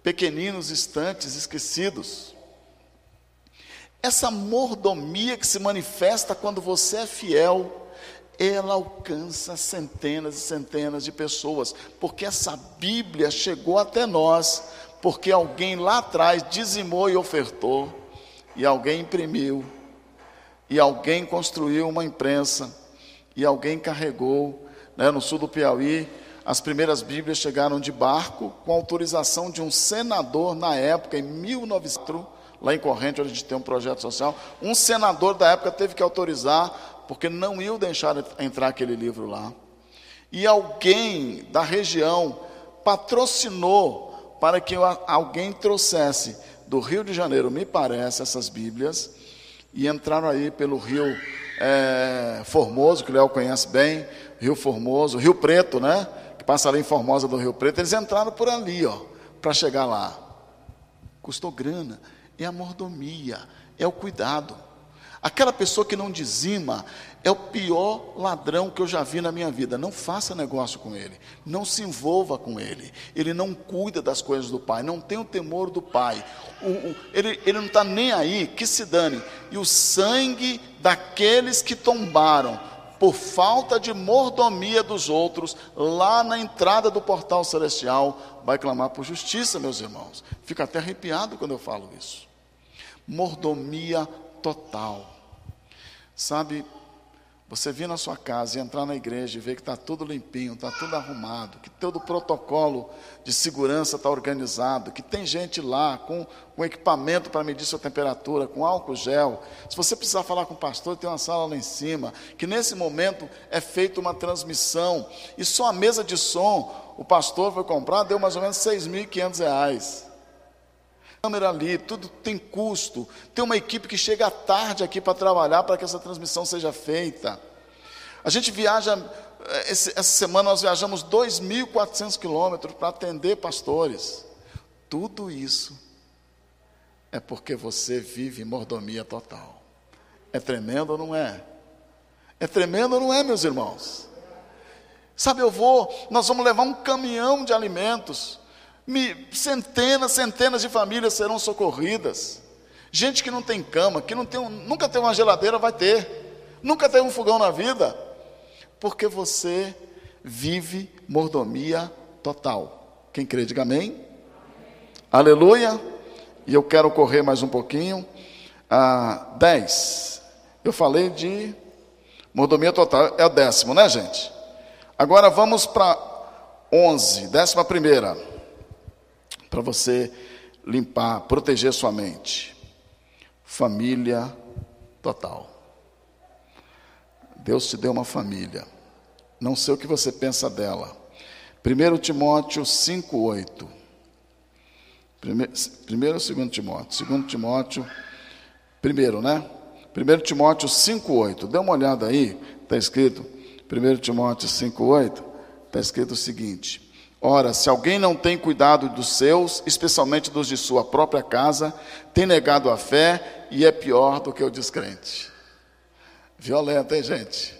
pequeninos estantes esquecidos. Essa mordomia que se manifesta quando você é fiel, ela alcança centenas e centenas de pessoas, porque essa Bíblia chegou até nós, porque alguém lá atrás dizimou e ofertou, e alguém imprimiu, e alguém construiu uma imprensa e alguém carregou, né, no sul do Piauí, as primeiras Bíblias chegaram de barco com autorização de um senador na época, em 1900, lá em Corrente, onde a gente tem um projeto social. Um senador da época teve que autorizar, porque não iam deixar entrar aquele livro lá. E alguém da região patrocinou para que alguém trouxesse do Rio de Janeiro, me parece, essas Bíblias, e entraram aí pelo rio é, Formoso, que o Léo conhece bem, Rio Formoso, Rio Preto, né? Que passa ali em Formosa do Rio Preto. Eles entraram por ali, ó, para chegar lá. Custou grana. É a mordomia, é o cuidado. Aquela pessoa que não dizima é o pior ladrão que eu já vi na minha vida. Não faça negócio com ele, não se envolva com ele. Ele não cuida das coisas do pai, não tem o temor do pai. O, o, ele, ele não está nem aí, que se dane. E o sangue daqueles que tombaram por falta de mordomia dos outros, lá na entrada do portal celestial, vai clamar por justiça, meus irmãos. Fico até arrepiado quando eu falo isso. Mordomia total. Sabe, você vir na sua casa e entrar na igreja e ver que está tudo limpinho, está tudo arrumado, que todo o protocolo de segurança está organizado, que tem gente lá com, com equipamento para medir sua temperatura, com álcool gel. Se você precisar falar com o pastor, tem uma sala lá em cima, que nesse momento é feita uma transmissão, e só a mesa de som, o pastor foi comprar, deu mais ou menos R$ 6.500 câmera ali, tudo tem custo. Tem uma equipe que chega tarde aqui para trabalhar para que essa transmissão seja feita. A gente viaja, eh, essa semana nós viajamos 2.400 quilômetros para atender pastores. Tudo isso é porque você vive mordomia total. É tremendo ou não é? É tremendo ou não é, meus irmãos? Sabe, eu vou, nós vamos levar um caminhão de alimentos centenas, centenas de famílias serão socorridas. Gente que não tem cama, que não tem, nunca tem uma geladeira, vai ter. Nunca teve um fogão na vida. Porque você vive mordomia total. Quem crê, diga amém. Aleluia. E eu quero correr mais um pouquinho. Ah, 10. Eu falei de mordomia total. É o décimo, né, gente? Agora vamos para 11. Décima primeira. Para você limpar, proteger sua mente. Família total. Deus te deu uma família. Não sei o que você pensa dela. 1 Timóteo 5,8. Primeiro ou segundo Timóteo? Segundo Timóteo, primeiro, né? 1 Timóteo 5,8. Dê uma olhada aí, está escrito, 1 Timóteo 5,8, está escrito o seguinte: Ora, se alguém não tem cuidado dos seus, especialmente dos de sua própria casa, tem negado a fé e é pior do que o descrente. Violento, hein, gente?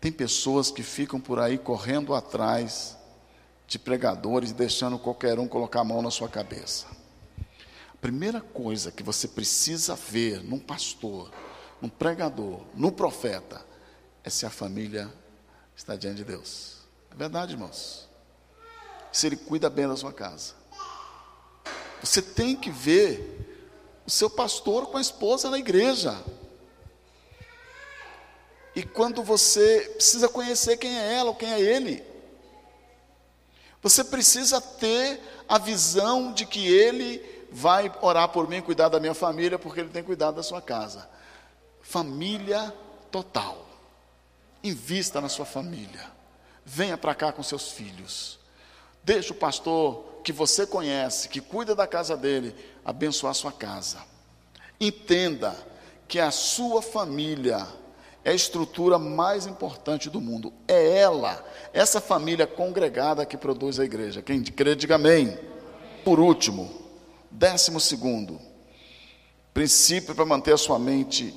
Tem pessoas que ficam por aí correndo atrás de pregadores, deixando qualquer um colocar a mão na sua cabeça. A primeira coisa que você precisa ver num pastor, num pregador, num profeta, é se a família está diante de Deus. É verdade, irmãos. Se ele cuida bem da sua casa. Você tem que ver o seu pastor com a esposa na igreja. E quando você precisa conhecer quem é ela ou quem é ele, você precisa ter a visão de que ele vai orar por mim, cuidar da minha família, porque ele tem cuidado da sua casa. Família total. Invista na sua família. Venha para cá com seus filhos. Deixe o pastor que você conhece, que cuida da casa dele, abençoar sua casa. Entenda que a sua família é a estrutura mais importante do mundo. É ela, essa família congregada que produz a igreja. Quem crê, diga amém. Por último, décimo segundo, princípio para manter a sua mente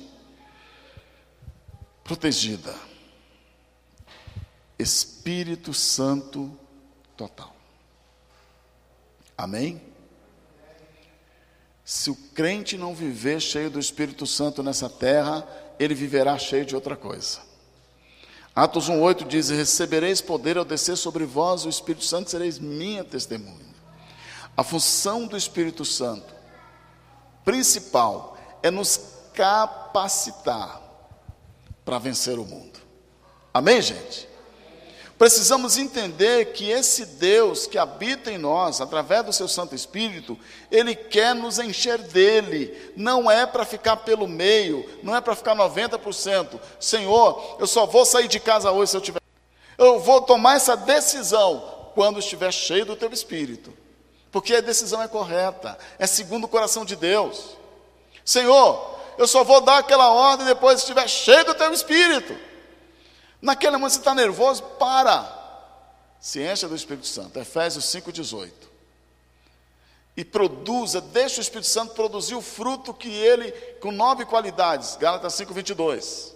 protegida. Espírito Santo total. Amém? Se o crente não viver cheio do Espírito Santo nessa terra, ele viverá cheio de outra coisa. Atos 1,8 diz: Recebereis poder ao descer sobre vós o Espírito Santo, sereis minha testemunha. A função do Espírito Santo, principal, é nos capacitar para vencer o mundo. Amém, gente? Precisamos entender que esse Deus que habita em nós, através do seu Santo Espírito, ele quer nos encher dele. Não é para ficar pelo meio, não é para ficar 90%. Senhor, eu só vou sair de casa hoje se eu tiver. Eu vou tomar essa decisão quando estiver cheio do teu Espírito. Porque a decisão é correta, é segundo o coração de Deus. Senhor, eu só vou dar aquela ordem depois que estiver cheio do teu Espírito. Naquele momento você está nervoso, para. Se encha do Espírito Santo. Efésios 5,18. E produza, deixa o Espírito Santo produzir o fruto que ele, com nove qualidades. Gálatas 5,22.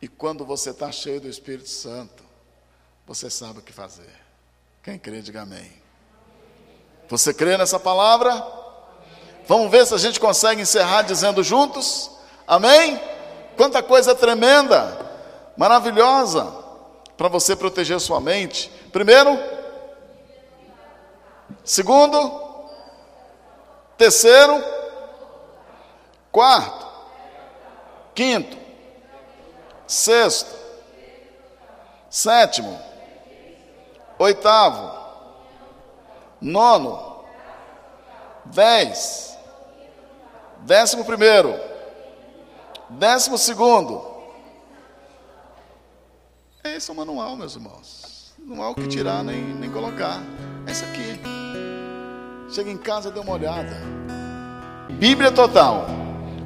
E quando você está cheio do Espírito Santo, você sabe o que fazer. Quem crê, diga amém. Você crê nessa palavra? Vamos ver se a gente consegue encerrar dizendo juntos? Amém? Quanta coisa tremenda, maravilhosa, para você proteger sua mente. Primeiro, segundo, terceiro, quarto, quinto, sexto, sétimo, oitavo, nono, dez, décimo primeiro Décimo segundo. Esse é o manual, meus irmãos. Não há o que tirar nem, nem colocar. É esse aqui. Chega em casa, dê uma olhada. Bíblia total.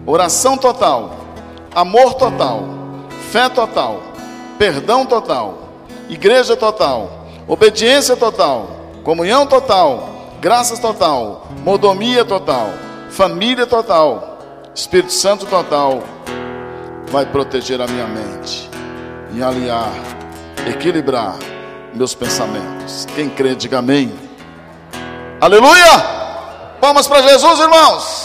Oração total. Amor total. Fé total. Perdão total. Igreja total. Obediência total. Comunhão total. Graças total. Modomia total. Família total. Espírito Santo total vai proteger a minha mente e alinhar, equilibrar meus pensamentos. Quem crê, diga amém. Aleluia! Palmas para Jesus, irmãos.